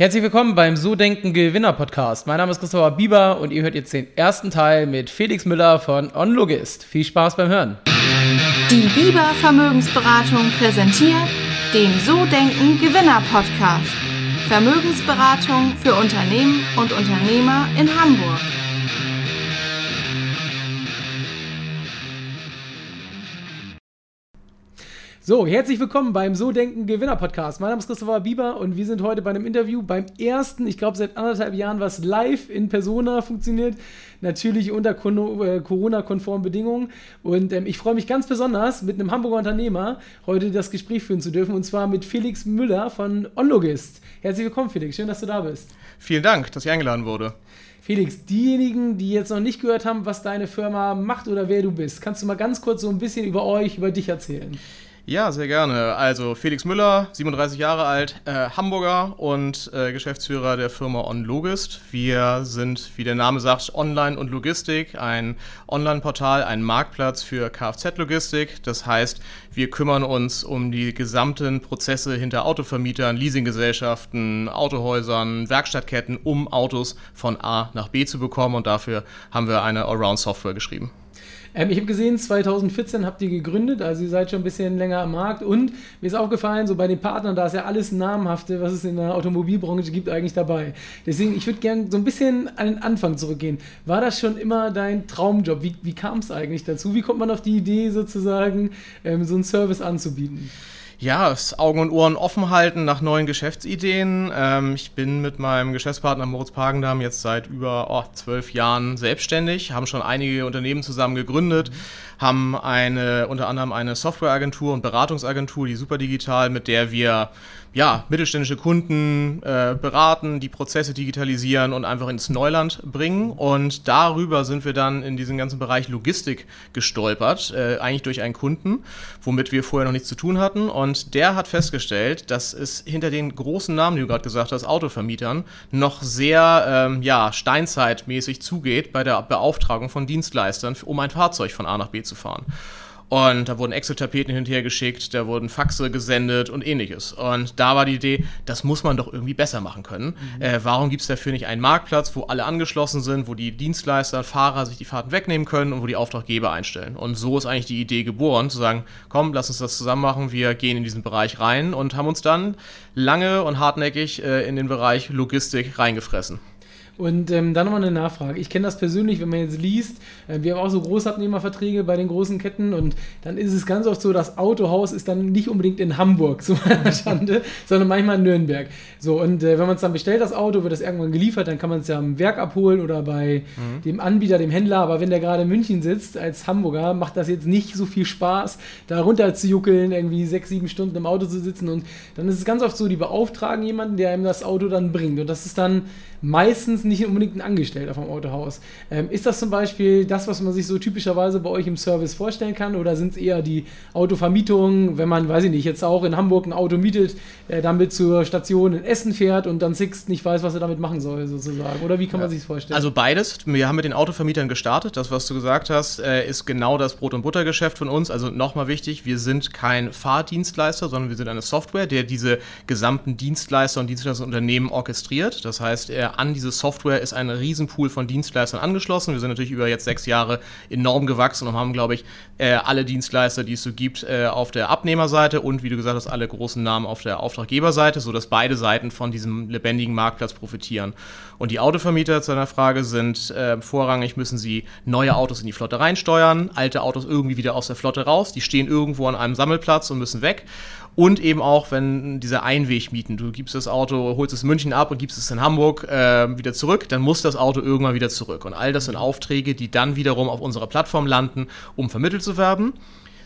Herzlich willkommen beim So Denken Gewinner Podcast. Mein Name ist Christopher Bieber und ihr hört jetzt den ersten Teil mit Felix Müller von OnLogist. Viel Spaß beim Hören. Die Bieber Vermögensberatung präsentiert den So Denken Gewinner Podcast. Vermögensberatung für Unternehmen und Unternehmer in Hamburg. So, herzlich willkommen beim So Denken Gewinner Podcast. Mein Name ist Christopher Bieber und wir sind heute bei einem Interview beim ersten, ich glaube seit anderthalb Jahren, was live in Persona funktioniert. Natürlich unter äh, Corona-konformen Bedingungen. Und ähm, ich freue mich ganz besonders, mit einem Hamburger Unternehmer heute das Gespräch führen zu dürfen und zwar mit Felix Müller von OnLogist. Herzlich willkommen, Felix. Schön, dass du da bist. Vielen Dank, dass ich eingeladen wurde. Felix, diejenigen, die jetzt noch nicht gehört haben, was deine Firma macht oder wer du bist, kannst du mal ganz kurz so ein bisschen über euch, über dich erzählen? Ja, sehr gerne. Also Felix Müller, 37 Jahre alt, äh, Hamburger und äh, Geschäftsführer der Firma OnLogist. Wir sind, wie der Name sagt, Online und Logistik, ein Online-Portal, ein Marktplatz für Kfz-Logistik. Das heißt, wir kümmern uns um die gesamten Prozesse hinter Autovermietern, Leasinggesellschaften, Autohäusern, Werkstattketten, um Autos von A nach B zu bekommen und dafür haben wir eine Allround-Software geschrieben. Ähm, ich habe gesehen, 2014 habt ihr gegründet, also ihr seid schon ein bisschen länger am Markt und mir ist aufgefallen, so bei den Partnern, da ist ja alles Namhafte, was es in der Automobilbranche gibt, eigentlich dabei. Deswegen, ich würde gerne so ein bisschen an den Anfang zurückgehen. War das schon immer dein Traumjob? Wie, wie kam es eigentlich dazu? Wie kommt man auf die Idee, sozusagen ähm, so einen Service anzubieten? Ja, das Augen und Ohren offen halten nach neuen Geschäftsideen. Ähm, ich bin mit meinem Geschäftspartner Moritz Pagendam jetzt seit über oh, zwölf Jahren selbstständig, haben schon einige Unternehmen zusammen gegründet, haben eine, unter anderem eine Softwareagentur und Beratungsagentur, die Superdigital, mit der wir ja, mittelständische Kunden äh, beraten, die Prozesse digitalisieren und einfach ins Neuland bringen. Und darüber sind wir dann in diesen ganzen Bereich Logistik gestolpert, äh, eigentlich durch einen Kunden, womit wir vorher noch nichts zu tun hatten. Und der hat festgestellt, dass es hinter den großen Namen, die du gerade gesagt hast, Autovermietern, noch sehr ähm, ja, steinzeitmäßig zugeht bei der Beauftragung von Dienstleistern, um ein Fahrzeug von A nach B zu fahren. Und da wurden Excel-Tapeten hinterher geschickt, da wurden Faxe gesendet und ähnliches. Und da war die Idee, das muss man doch irgendwie besser machen können. Mhm. Äh, warum gibt es dafür nicht einen Marktplatz, wo alle angeschlossen sind, wo die Dienstleister, Fahrer sich die Fahrten wegnehmen können und wo die Auftraggeber einstellen? Und so ist eigentlich die Idee geboren, zu sagen, komm, lass uns das zusammen machen, wir gehen in diesen Bereich rein und haben uns dann lange und hartnäckig äh, in den Bereich Logistik reingefressen. Und ähm, dann nochmal eine Nachfrage. Ich kenne das persönlich, wenn man jetzt liest, äh, wir haben auch so Großabnehmerverträge bei den großen Ketten und dann ist es ganz oft so, das Autohaus ist dann nicht unbedingt in Hamburg, zu meiner Schande, sondern manchmal in Nürnberg. So, und äh, wenn man es dann bestellt, das Auto, wird es irgendwann geliefert, dann kann man es ja im Werk abholen oder bei mhm. dem Anbieter, dem Händler. Aber wenn der gerade in München sitzt, als Hamburger, macht das jetzt nicht so viel Spaß, da runter zu juckeln, irgendwie sechs, sieben Stunden im Auto zu sitzen. Und dann ist es ganz oft so, die beauftragen jemanden, der ihm das Auto dann bringt. Und das ist dann meistens nicht unbedingt ein Angestellter vom Autohaus. Ähm, ist das zum Beispiel das, was man sich so typischerweise bei euch im Service vorstellen kann? Oder sind es eher die Autovermietungen, wenn man, weiß ich nicht, jetzt auch in Hamburg ein Auto mietet, äh, damit zur Station in Essen fährt und dann Sixt nicht weiß, was er damit machen soll, sozusagen? Oder wie kann ja. man sich das vorstellen? Also beides. Wir haben mit den Autovermietern gestartet. Das, was du gesagt hast, äh, ist genau das Brot- und Buttergeschäft von uns. Also nochmal wichtig, wir sind kein Fahrdienstleister, sondern wir sind eine Software, der diese gesamten Dienstleister und Dienstleisterunternehmen orchestriert. Das heißt, an diese Software ist ein Riesenpool von Dienstleistern angeschlossen. Wir sind natürlich über jetzt sechs Jahre enorm gewachsen und haben, glaube ich, äh, alle Dienstleister, die es so gibt, äh, auf der Abnehmerseite und, wie du gesagt hast, alle großen Namen auf der Auftraggeberseite, sodass beide Seiten von diesem lebendigen Marktplatz profitieren. Und die Autovermieter zu deiner Frage sind äh, vorrangig, müssen sie neue Autos in die Flotte reinsteuern, alte Autos irgendwie wieder aus der Flotte raus, die stehen irgendwo an einem Sammelplatz und müssen weg. Und eben auch, wenn diese Einwegmieten, du gibst das Auto, holst es in München ab und gibst es in Hamburg äh, wieder zurück, dann muss das Auto irgendwann wieder zurück. Und all das sind Aufträge, die dann wiederum auf unserer Plattform landen, um vermittelt zu werden.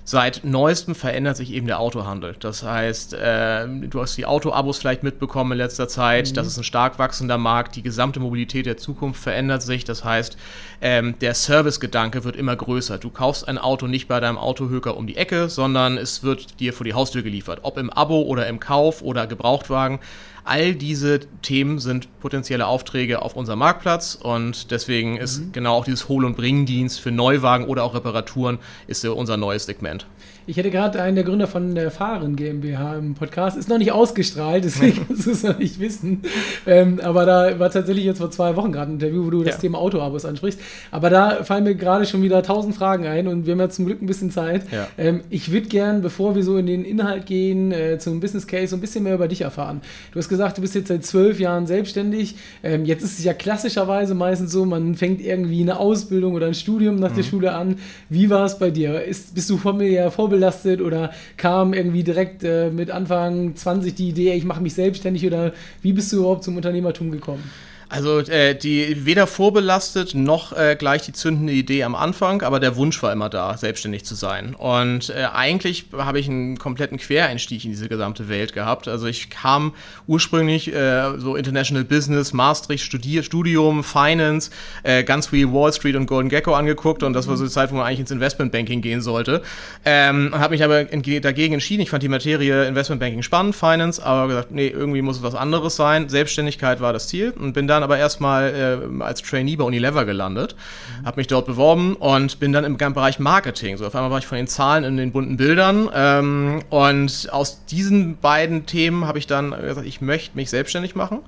Seit neuestem verändert sich eben der Autohandel. Das heißt, äh, du hast die Autoabos vielleicht mitbekommen in letzter Zeit. Mhm. Das ist ein stark wachsender Markt. Die gesamte Mobilität der Zukunft verändert sich. Das heißt, ähm, der Servicegedanke wird immer größer. Du kaufst ein Auto nicht bei deinem Autohöker um die Ecke, sondern es wird dir vor die Haustür geliefert. Ob im Abo oder im Kauf oder Gebrauchtwagen. All diese Themen sind potenzielle Aufträge auf unserem Marktplatz und deswegen ist mhm. genau auch dieses Hol- und Bringdienst für Neuwagen oder auch Reparaturen ist unser neues Segment. Ich hätte gerade einen der Gründer von der Fahren GmbH im Podcast. Ist noch nicht ausgestrahlt, deswegen kannst du es noch nicht wissen. Ähm, aber da war tatsächlich jetzt vor zwei Wochen gerade ein Interview, wo du ja. das Thema Autoabos ansprichst. Aber da fallen mir gerade schon wieder tausend Fragen ein und wir haben ja zum Glück ein bisschen Zeit. Ja. Ähm, ich würde gern, bevor wir so in den Inhalt gehen, äh, zum Business Case, so ein bisschen mehr über dich erfahren. Du hast gesagt, du bist jetzt seit zwölf Jahren selbstständig. Ähm, jetzt ist es ja klassischerweise meistens so, man fängt irgendwie eine Ausbildung oder ein Studium nach mhm. der Schule an. Wie war es bei dir? Ist, bist du familiär vorbelastet oder kam irgendwie direkt äh, mit Anfang 20 die Idee, ich mache mich selbstständig oder wie bist du überhaupt zum Unternehmertum gekommen? Also äh, die weder vorbelastet noch äh, gleich die zündende Idee am Anfang, aber der Wunsch war immer da, selbstständig zu sein. Und äh, eigentlich habe ich einen kompletten Quereinstieg in diese gesamte Welt gehabt. Also ich kam ursprünglich äh, so International Business, Maastricht, Studier, Studium, Finance, äh, ganz wie Wall Street und Golden Gecko angeguckt und das war so die Zeit, wo man eigentlich ins Investmentbanking gehen sollte. Ähm, habe mich aber dagegen entschieden. Ich fand die Materie Investmentbanking spannend, Finance, aber gesagt, nee, irgendwie muss es was anderes sein. Selbstständigkeit war das Ziel und bin dann aber erstmal äh, als Trainee bei Unilever gelandet, mhm. habe mich dort beworben und bin dann im Bereich Marketing. So auf einmal war ich von den Zahlen in den bunten Bildern ähm, und aus diesen beiden Themen habe ich dann gesagt, ich möchte mich selbstständig machen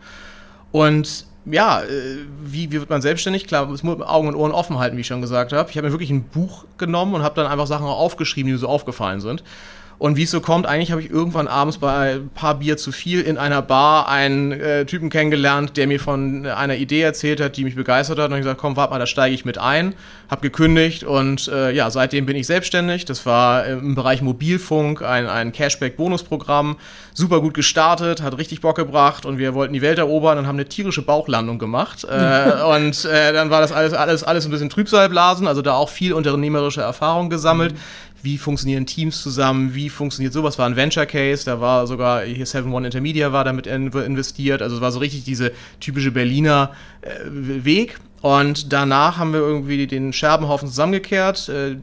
und ja, äh, wie, wie wird man selbstständig? Klar, es muss Augen und Ohren offen halten, wie ich schon gesagt habe. Ich habe mir wirklich ein Buch genommen und habe dann einfach Sachen aufgeschrieben, die mir so aufgefallen sind. Und wie es so kommt, eigentlich habe ich irgendwann abends bei ein paar Bier zu viel in einer Bar einen äh, Typen kennengelernt, der mir von einer Idee erzählt hat, die mich begeistert hat. Und ich gesagt, komm, warte mal, da steige ich mit ein. Habe gekündigt und äh, ja, seitdem bin ich selbstständig. Das war im Bereich Mobilfunk ein, ein Cashback-Bonusprogramm. Super gut gestartet, hat richtig Bock gebracht und wir wollten die Welt erobern und haben eine tierische Bauchlandung gemacht. äh, und äh, dann war das alles, alles, alles ein bisschen Trübsalblasen, also da auch viel unternehmerische Erfahrung gesammelt. Mhm wie funktionieren Teams zusammen, wie funktioniert sowas, war ein Venture Case, da war sogar hier 7-One Intermedia war damit investiert, also es war so richtig diese typische Berliner äh, Weg und danach haben wir irgendwie den Scherbenhaufen zusammengekehrt, äh,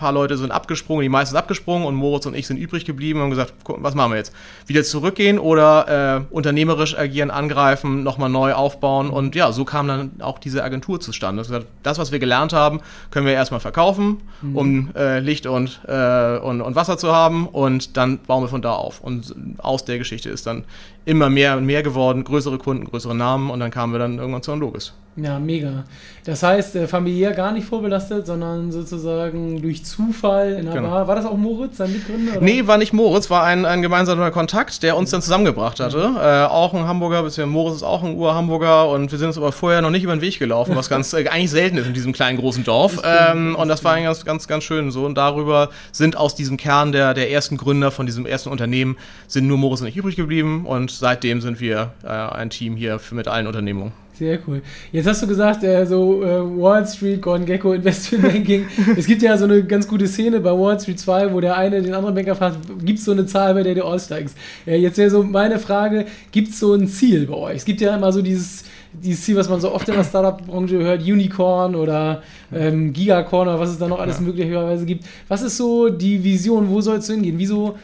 paar Leute sind abgesprungen, die meisten sind abgesprungen und Moritz und ich sind übrig geblieben und haben gesagt, was machen wir jetzt? Wieder zurückgehen oder äh, unternehmerisch agieren, angreifen, nochmal neu aufbauen und ja, so kam dann auch diese Agentur zustande. Das, das was wir gelernt haben, können wir erstmal verkaufen, mhm. um äh, Licht und, äh, und, und Wasser zu haben und dann bauen wir von da auf. Und aus der Geschichte ist dann immer mehr und mehr geworden, größere Kunden, größere Namen und dann kamen wir dann irgendwann zu Logis. Ja, mega. Das heißt, äh, familiär gar nicht vorbelastet, sondern sozusagen durch Zufall in der genau. Bar. War das auch Moritz, sein Mitgründer? Oder? Nee, war nicht Moritz, war ein, ein gemeinsamer Kontakt, der uns dann zusammengebracht hatte. Ja. Äh, auch ein Hamburger, beziehungsweise Moritz ist auch ein Ur-Hamburger und wir sind uns aber vorher noch nicht über den Weg gelaufen, was ganz äh, eigentlich selten ist in diesem kleinen großen Dorf. Ähm, und das war eigentlich ganz, ganz, ganz schön so. Und darüber sind aus diesem Kern der, der ersten Gründer von diesem ersten Unternehmen, sind nur Moritz und ich übrig geblieben und seitdem sind wir äh, ein Team hier für, mit allen Unternehmungen. Sehr cool. Jetzt hast du gesagt, äh, so äh, Wall Street, Gordon Gecko, Investment Banking. es gibt ja so eine ganz gute Szene bei Wall Street 2, wo der eine den anderen Banker fragt, gibt es so eine Zahl, bei der du aussteigst? Äh, jetzt wäre so meine Frage, gibt es so ein Ziel bei euch? Es gibt ja immer so dieses, dieses Ziel, was man so oft in der Startup-Branche hört, Unicorn oder ähm, Gigacorn oder was es da noch alles ja. möglicherweise gibt. Was ist so die Vision? Wo soll es hingehen? Wieso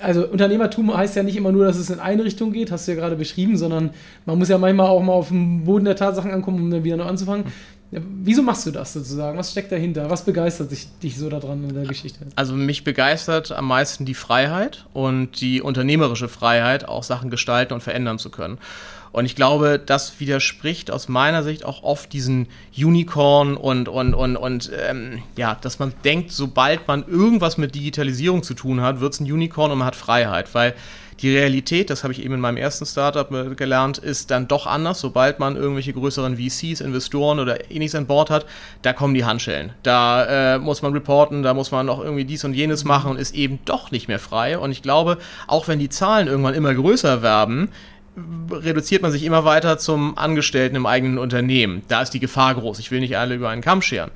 also Unternehmertum heißt ja nicht immer nur, dass es in eine Richtung geht, hast du ja gerade beschrieben, sondern man muss ja manchmal auch mal auf den Boden der Tatsachen ankommen, um dann wieder neu anzufangen. Wieso machst du das sozusagen? Was steckt dahinter? Was begeistert dich, dich so daran in der Geschichte? Also mich begeistert am meisten die Freiheit und die unternehmerische Freiheit, auch Sachen gestalten und verändern zu können. Und ich glaube, das widerspricht aus meiner Sicht auch oft diesen Unicorn und, und, und, und ähm, ja, dass man denkt, sobald man irgendwas mit Digitalisierung zu tun hat, wird es ein Unicorn und man hat Freiheit. Weil die Realität, das habe ich eben in meinem ersten Startup äh, gelernt, ist dann doch anders. Sobald man irgendwelche größeren VCs, Investoren oder ähnliches an Bord hat, da kommen die Handschellen. Da äh, muss man reporten, da muss man noch irgendwie dies und jenes machen und ist eben doch nicht mehr frei. Und ich glaube, auch wenn die Zahlen irgendwann immer größer werden, reduziert man sich immer weiter zum Angestellten im eigenen Unternehmen. Da ist die Gefahr groß. Ich will nicht alle über einen Kamm scheren.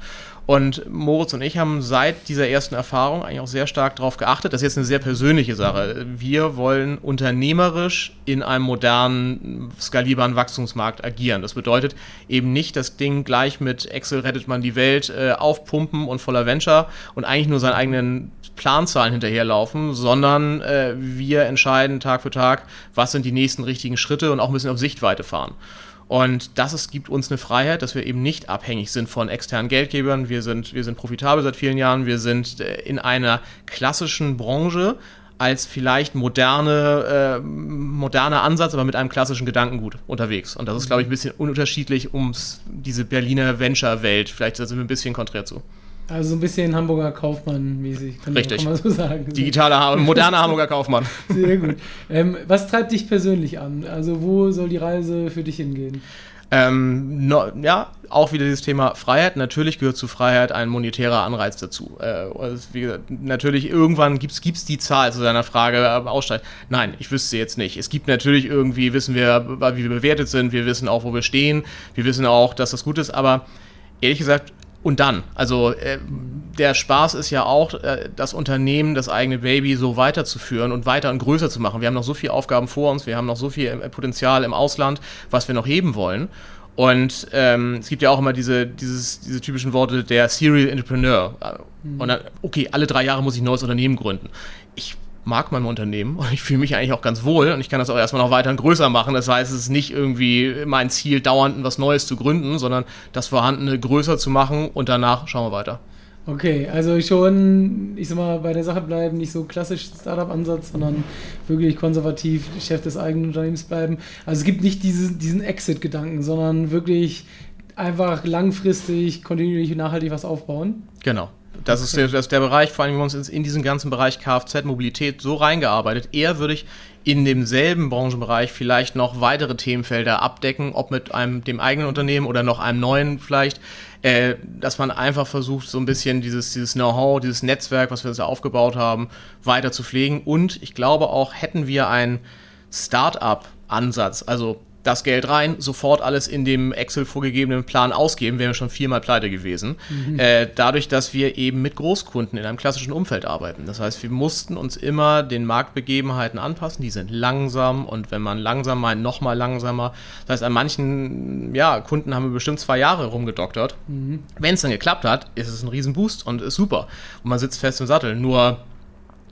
Und Moritz und ich haben seit dieser ersten Erfahrung eigentlich auch sehr stark darauf geachtet. Das ist jetzt eine sehr persönliche Sache. Wir wollen unternehmerisch in einem modernen, skalierbaren Wachstumsmarkt agieren. Das bedeutet eben nicht das Ding gleich mit Excel rettet man die Welt äh, aufpumpen und voller Venture und eigentlich nur seinen eigenen Planzahlen hinterherlaufen, sondern äh, wir entscheiden Tag für Tag, was sind die nächsten richtigen Schritte und auch ein bisschen auf Sichtweite fahren. Und das ist, gibt uns eine Freiheit, dass wir eben nicht abhängig sind von externen Geldgebern. Wir sind, wir sind profitabel seit vielen Jahren. Wir sind äh, in einer klassischen Branche als vielleicht moderne, äh, moderner Ansatz, aber mit einem klassischen Gedankengut unterwegs. Und das ist, glaube ich, ein bisschen unterschiedlich um diese Berliner Venture-Welt. Vielleicht sind wir ein bisschen konträr zu. Also so ein bisschen Hamburger Kaufmann-mäßig, kann, Richtig. man so sagen. Digitaler, moderner Hamburger Kaufmann. Sehr gut. Ähm, was treibt dich persönlich an? Also wo soll die Reise für dich hingehen? Ähm, no, ja, auch wieder dieses Thema Freiheit. Natürlich gehört zu Freiheit ein monetärer Anreiz dazu. Äh, also wie gesagt, natürlich irgendwann gibt es die Zahl zu deiner Frage äh, aussteigt. Nein, ich wüsste jetzt nicht. Es gibt natürlich irgendwie, wissen wir, wie wir bewertet sind, wir wissen auch, wo wir stehen, wir wissen auch, dass das gut ist, aber ehrlich gesagt, und dann, also äh, der Spaß ist ja auch, äh, das Unternehmen, das eigene Baby so weiterzuführen und weiter und größer zu machen. Wir haben noch so viele Aufgaben vor uns, wir haben noch so viel äh, Potenzial im Ausland, was wir noch heben wollen. Und ähm, es gibt ja auch immer diese, dieses, diese typischen Worte der Serial Entrepreneur. Mhm. Und dann, okay, alle drei Jahre muss ich ein neues Unternehmen gründen. Ich mag mein Unternehmen und ich fühle mich eigentlich auch ganz wohl und ich kann das auch erstmal noch weiter und größer machen. Das heißt, es ist nicht irgendwie mein Ziel, dauernd was Neues zu gründen, sondern das Vorhandene größer zu machen und danach schauen wir weiter. Okay, also schon, ich sag mal, bei der Sache bleiben, nicht so klassisch Startup-Ansatz, sondern wirklich konservativ Chef des eigenen Unternehmens bleiben. Also es gibt nicht diese, diesen Exit-Gedanken, sondern wirklich einfach langfristig, kontinuierlich und nachhaltig was aufbauen. Genau. Das ist, der, das ist der Bereich, vor allem wir haben uns in diesen ganzen Bereich Kfz-Mobilität so reingearbeitet. Eher würde ich in demselben Branchenbereich vielleicht noch weitere Themenfelder abdecken, ob mit einem dem eigenen Unternehmen oder noch einem neuen vielleicht, äh, dass man einfach versucht, so ein bisschen dieses, dieses Know-how, dieses Netzwerk, was wir uns ja aufgebaut haben, weiter zu pflegen. Und ich glaube auch, hätten wir einen Start-up-Ansatz, also das Geld rein, sofort alles in dem Excel vorgegebenen Plan ausgeben, wären wir schon viermal pleite gewesen. Mhm. Äh, dadurch, dass wir eben mit Großkunden in einem klassischen Umfeld arbeiten. Das heißt, wir mussten uns immer den Marktbegebenheiten anpassen. Die sind langsam und wenn man langsam meint, noch mal langsamer. Das heißt, an manchen ja, Kunden haben wir bestimmt zwei Jahre rumgedoktert. Mhm. Wenn es dann geklappt hat, ist es ein Riesenboost und ist super. Und man sitzt fest im Sattel. Nur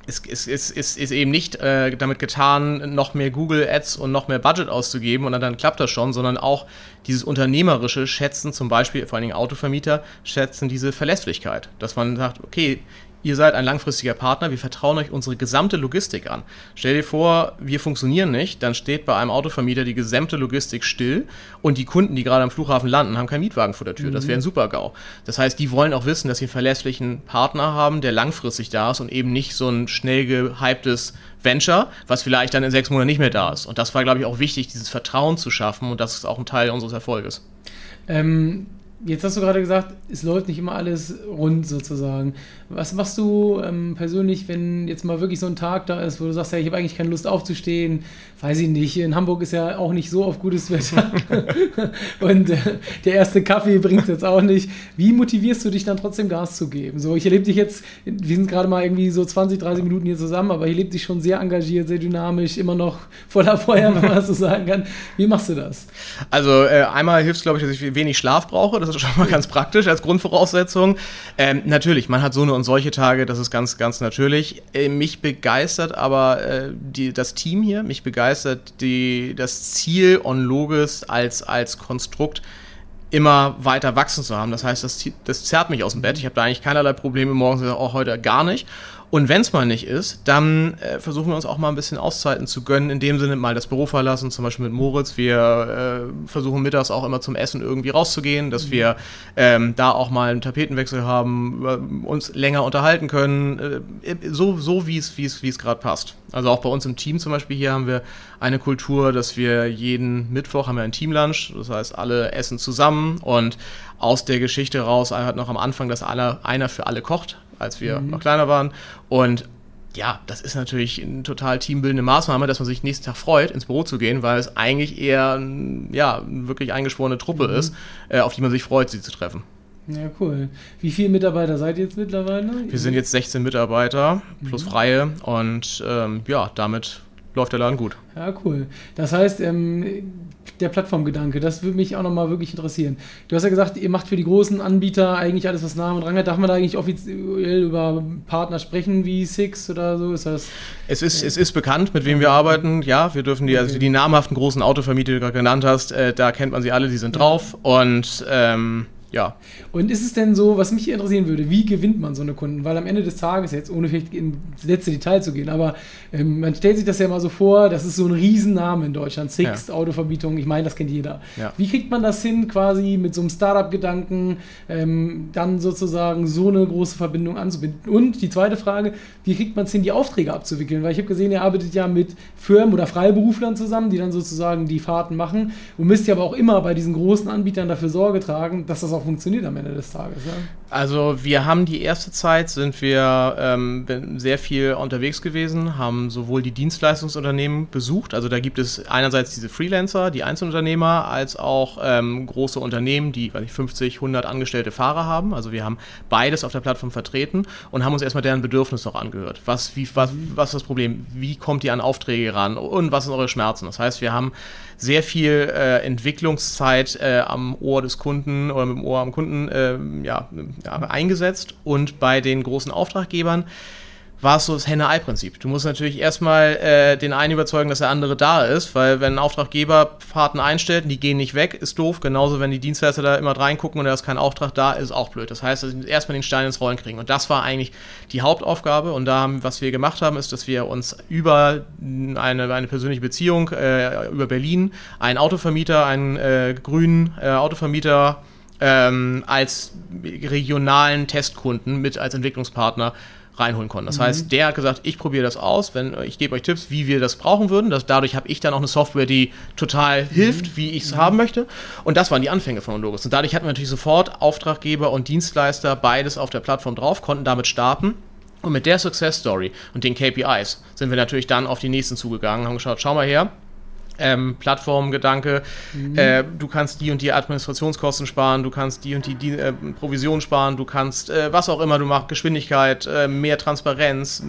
es, es, es, es ist eben nicht äh, damit getan, noch mehr Google Ads und noch mehr Budget auszugeben und dann, dann klappt das schon, sondern auch dieses unternehmerische Schätzen, zum Beispiel vor allen Dingen Autovermieter, schätzen diese Verlässlichkeit. Dass man sagt, okay, ihr seid ein langfristiger Partner, wir vertrauen euch unsere gesamte Logistik an. Stell dir vor, wir funktionieren nicht, dann steht bei einem Autovermieter die gesamte Logistik still und die Kunden, die gerade am Flughafen landen, haben keinen Mietwagen vor der Tür. Mhm. Das wäre ein Super-GAU. Das heißt, die wollen auch wissen, dass sie einen verlässlichen Partner haben, der langfristig da ist und eben nicht so ein schnell gehyptes Venture, was vielleicht dann in sechs Monaten nicht mehr da ist. Und das war, glaube ich, auch wichtig, dieses Vertrauen zu schaffen und das ist auch ein Teil unseres Erfolges. Ähm, Jetzt hast du gerade gesagt, es läuft nicht immer alles rund sozusagen. Was machst du ähm, persönlich, wenn jetzt mal wirklich so ein Tag da ist, wo du sagst, ja, ich habe eigentlich keine Lust aufzustehen? Weiß ich nicht. In Hamburg ist ja auch nicht so auf gutes Wetter. Und äh, der erste Kaffee bringt es jetzt auch nicht. Wie motivierst du dich dann trotzdem Gas zu geben? So, ich erlebe dich jetzt, wir sind gerade mal irgendwie so 20, 30 Minuten hier zusammen, aber ich erlebe dich schon sehr engagiert, sehr dynamisch, immer noch voller Feuer, wenn man das so sagen kann. Wie machst du das? Also äh, einmal hilft es, glaube ich, dass ich wenig Schlaf brauche. Das das ist schon mal ganz praktisch als Grundvoraussetzung. Ähm, natürlich, man hat so eine und solche Tage, das ist ganz, ganz natürlich. Äh, mich begeistert aber äh, die, das Team hier, mich begeistert die, das Ziel on Logis als, als Konstrukt immer weiter wachsen zu haben. Das heißt, das, das zerrt mich aus dem Bett. Ich habe da eigentlich keinerlei Probleme morgens, auch heute gar nicht. Und wenn es mal nicht ist, dann äh, versuchen wir uns auch mal ein bisschen Auszeiten zu gönnen, in dem Sinne mal das Büro verlassen, zum Beispiel mit Moritz. Wir äh, versuchen mittags auch immer zum Essen irgendwie rauszugehen, dass mhm. wir ähm, da auch mal einen Tapetenwechsel haben, uns länger unterhalten können, äh, so, so wie es gerade passt. Also auch bei uns im Team zum Beispiel hier haben wir eine Kultur, dass wir jeden Mittwoch haben wir ein Teamlunch, das heißt alle essen zusammen und aus der Geschichte raus hat noch am Anfang, dass alle, einer für alle kocht als wir mhm. noch kleiner waren. Und ja, das ist natürlich eine total teambildende Maßnahme, dass man sich nächsten Tag freut, ins Büro zu gehen, weil es eigentlich eher ja, eine wirklich eingeschworene Truppe mhm. ist, äh, auf die man sich freut, sie zu treffen. Ja, cool. Wie viele Mitarbeiter seid ihr jetzt mittlerweile? Wir sind jetzt 16 Mitarbeiter plus mhm. Freie und ähm, ja, damit läuft der Laden gut. Ja, cool. Das heißt, ähm, der Plattformgedanke? Das würde mich auch nochmal wirklich interessieren. Du hast ja gesagt, ihr macht für die großen Anbieter eigentlich alles, was Namen und Rang hat. Darf man da eigentlich offiziell über Partner sprechen wie Six oder so? Ist das, es, ist, äh, es ist bekannt, mit wem wir arbeiten. Ja, wir dürfen die, also okay. also die namhaften großen Autovermieter, die du gerade genannt hast, äh, da kennt man sie alle, die sind drauf. Und ähm, ja. Und ist es denn so, was mich interessieren würde, wie gewinnt man so eine Kunden? Weil am Ende des Tages, jetzt ohne vielleicht ins letzte Detail zu gehen, aber ähm, man stellt sich das ja mal so vor, das ist so ein Riesenname in Deutschland, Sixt, ja. Autovermietung, ich meine, das kennt jeder. Ja. Wie kriegt man das hin, quasi mit so einem Startup-Gedanken ähm, dann sozusagen so eine große Verbindung anzubinden? Und die zweite Frage, wie kriegt man es hin, die Aufträge abzuwickeln? Weil ich habe gesehen, ihr arbeitet ja mit Firmen oder Freiberuflern zusammen, die dann sozusagen die Fahrten machen und müsst ja aber auch immer bei diesen großen Anbietern dafür Sorge tragen, dass das auch funktioniert am Ende des Tages. Ja? Also wir haben die erste Zeit, sind wir ähm, sehr viel unterwegs gewesen, haben sowohl die Dienstleistungsunternehmen besucht, also da gibt es einerseits diese Freelancer, die Einzelunternehmer, als auch ähm, große Unternehmen, die weiß ich, 50, 100 angestellte Fahrer haben. Also wir haben beides auf der Plattform vertreten und haben uns erstmal deren Bedürfnisse noch angehört. Was, wie, was, was ist das Problem? Wie kommt ihr an Aufträge ran? Und was sind eure Schmerzen? Das heißt, wir haben sehr viel äh, Entwicklungszeit äh, am Ohr des Kunden oder mit dem Ohr am Kunden äh, ja, eingesetzt und bei den großen Auftraggebern war es so das Henne-Ei-Prinzip. Du musst natürlich erstmal äh, den einen überzeugen, dass der andere da ist, weil wenn ein Auftraggeber Fahrten einstellt und die gehen nicht weg, ist doof. Genauso, wenn die Dienstleister da immer reingucken und da ist kein Auftrag da, ist auch blöd. Das heißt, erstmal den Stein ins Rollen kriegen. Und das war eigentlich die Hauptaufgabe. Und da haben, was wir gemacht haben, ist, dass wir uns über eine, eine persönliche Beziehung äh, über Berlin einen Autovermieter, einen äh, grünen äh, Autovermieter ähm, als regionalen Testkunden mit als Entwicklungspartner reinholen konnten. Das mhm. heißt, der hat gesagt, ich probiere das aus, wenn ich gebe euch Tipps, wie wir das brauchen würden. Das, dadurch habe ich dann auch eine Software, die total mhm. hilft, wie ich es mhm. haben möchte. Und das waren die Anfänge von Logos. Und dadurch hatten wir natürlich sofort Auftraggeber und Dienstleister beides auf der Plattform drauf, konnten damit starten. Und mit der Success Story und den KPIs sind wir natürlich dann auf die nächsten zugegangen, haben geschaut, schau mal her, ähm, Plattformgedanke. Mhm. Äh, du kannst die und die Administrationskosten sparen, du kannst die und die, die äh, Provision sparen, du kannst äh, was auch immer du machst, Geschwindigkeit, äh, mehr Transparenz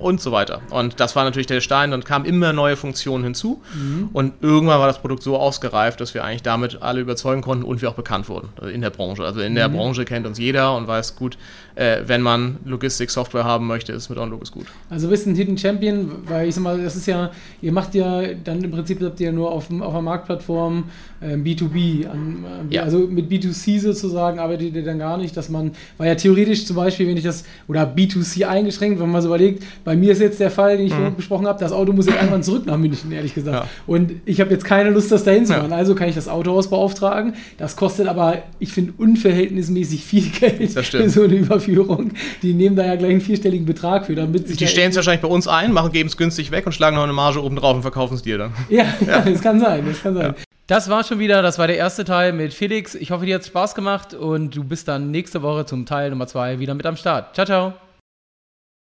und so weiter. Und das war natürlich der Stein, dann kamen immer neue Funktionen hinzu mhm. und irgendwann war das Produkt so ausgereift, dass wir eigentlich damit alle überzeugen konnten und wir auch bekannt wurden also in der Branche. Also in der mhm. Branche kennt uns jeder und weiß gut, äh, wenn man Logistik-Software haben möchte, ist mit OnLogis gut. Also bist ein Hidden Champion, weil ich sag mal, das ist ja, ihr macht ja dann im Prinzip habt ihr nur auf, auf einer Marktplattform äh, B2B. An, äh, ja. Also mit B2C sozusagen arbeitet ihr dann gar nicht, dass man, weil ja theoretisch zum Beispiel, wenn ich das, oder B2C eingeschränkt, wenn man so überlegt, bei mir ist jetzt der Fall, den ich mhm. besprochen habe, das Auto muss jetzt irgendwann zurück nach München, ehrlich gesagt. Ja. Und ich habe jetzt keine Lust, das dahin zu fahren. Ja. Also kann ich das Autohaus beauftragen. Das kostet aber, ich finde, unverhältnismäßig viel Geld für so eine Überführung. Die nehmen da ja gleich einen vierstelligen Betrag für. Damit die stellen es wahrscheinlich bei uns ein, machen, geben es günstig weg und schlagen noch eine Marge oben drauf und verkaufen es dir dann. Ja, ja, das kann sein, das kann sein. Das war schon wieder, das war der erste Teil mit Felix. Ich hoffe, dir hat Spaß gemacht und du bist dann nächste Woche zum Teil Nummer zwei wieder mit am Start. Ciao, ciao.